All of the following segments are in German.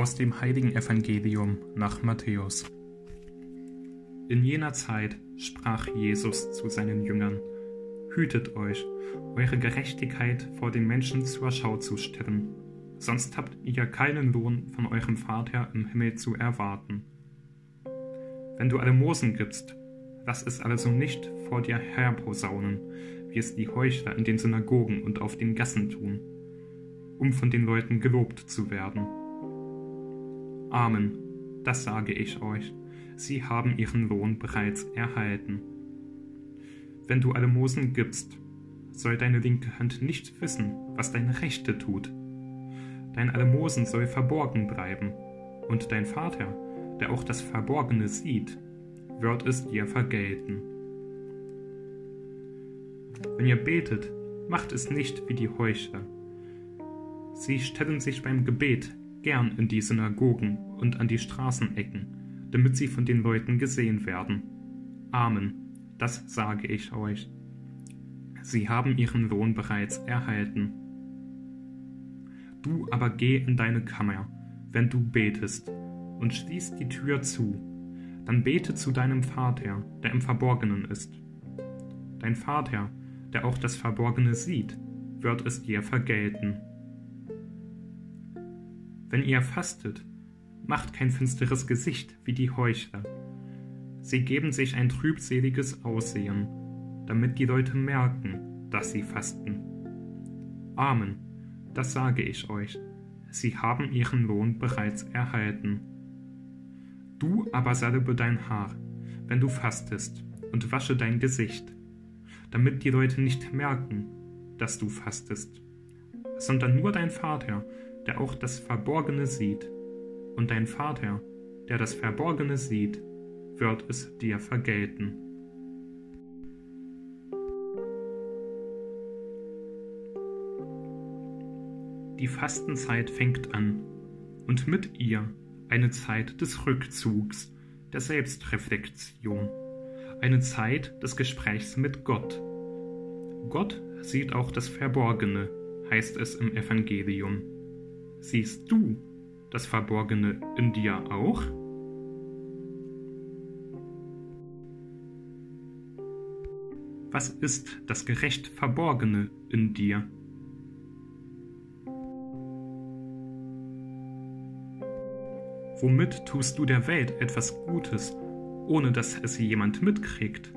Aus dem heiligen Evangelium nach Matthäus. In jener Zeit sprach Jesus zu seinen Jüngern, Hütet euch, eure Gerechtigkeit vor den Menschen zur Schau zu stellen, sonst habt ihr keinen Lohn von eurem Vater im Himmel zu erwarten. Wenn du Almosen gibst, lass es also nicht vor dir herposaunen, wie es die Heuchler in den Synagogen und auf den Gassen tun, um von den Leuten gelobt zu werden. Amen, das sage ich euch, sie haben ihren Lohn bereits erhalten. Wenn du Almosen gibst, soll deine linke Hand nicht wissen, was deine rechte tut. Dein Almosen soll verborgen bleiben, und dein Vater, der auch das Verborgene sieht, wird es dir vergelten. Wenn ihr betet, macht es nicht wie die Heuchler. Sie stellen sich beim Gebet gern in die Synagogen und an die Straßenecken, damit sie von den Leuten gesehen werden. Amen, das sage ich euch. Sie haben ihren Lohn bereits erhalten. Du aber geh in deine Kammer, wenn du betest, und schließ die Tür zu. Dann bete zu deinem Vater, der im Verborgenen ist. Dein Vater, der auch das Verborgene sieht, wird es dir vergelten. Wenn ihr fastet, macht kein finsteres Gesicht wie die Heuchler. Sie geben sich ein trübseliges Aussehen, damit die Leute merken, dass sie fasten. Amen, das sage ich euch, sie haben ihren Lohn bereits erhalten. Du aber salbe dein Haar, wenn du fastest, und wasche dein Gesicht, damit die Leute nicht merken, dass du fastest, sondern nur dein Vater, der auch das Verborgene sieht, und dein Vater, der das Verborgene sieht, wird es dir vergelten. Die Fastenzeit fängt an und mit ihr eine Zeit des Rückzugs, der Selbstreflexion, eine Zeit des Gesprächs mit Gott. Gott sieht auch das Verborgene, heißt es im Evangelium. Siehst du das Verborgene in dir auch? Was ist das gerecht Verborgene in dir? Womit tust du der Welt etwas Gutes, ohne dass es jemand mitkriegt?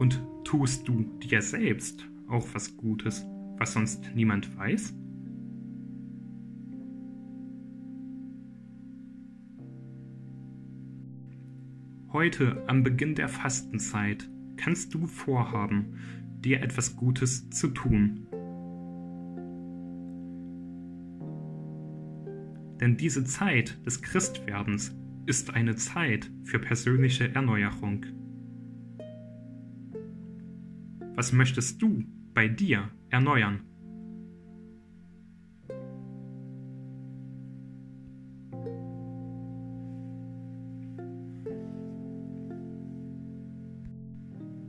Und tust du dir selbst auch was Gutes, was sonst niemand weiß? Heute, am Beginn der Fastenzeit, kannst du vorhaben, dir etwas Gutes zu tun. Denn diese Zeit des Christwerdens ist eine Zeit für persönliche Erneuerung. Was möchtest du bei dir erneuern?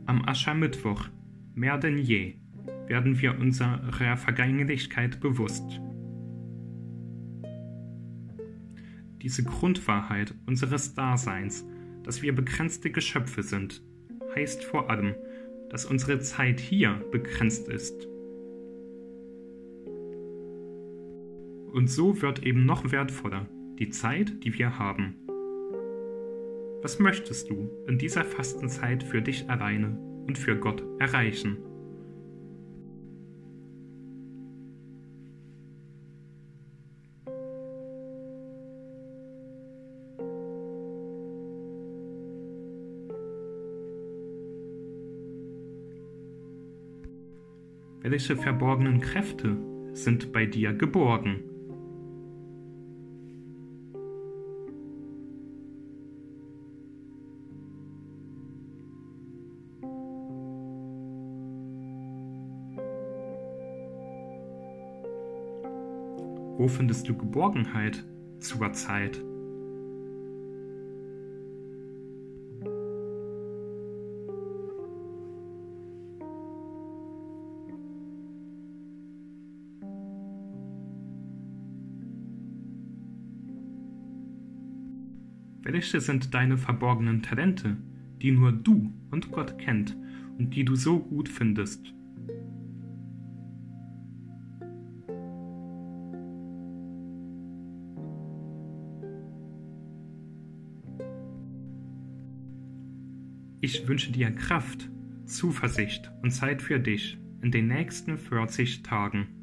Am Aschermittwoch Mehr denn je werden wir unserer Vergänglichkeit bewusst. Diese Grundwahrheit unseres Daseins, dass wir begrenzte Geschöpfe sind, heißt vor allem, dass unsere Zeit hier begrenzt ist. Und so wird eben noch wertvoller die Zeit, die wir haben. Was möchtest du in dieser Fastenzeit für dich alleine und für Gott erreichen. Welche verborgenen Kräfte sind bei dir geborgen? Wo findest du Geborgenheit zur Zeit? Welche sind deine verborgenen Talente, die nur du und Gott kennt und die du so gut findest? Ich wünsche dir Kraft, Zuversicht und Zeit für dich in den nächsten 40 Tagen.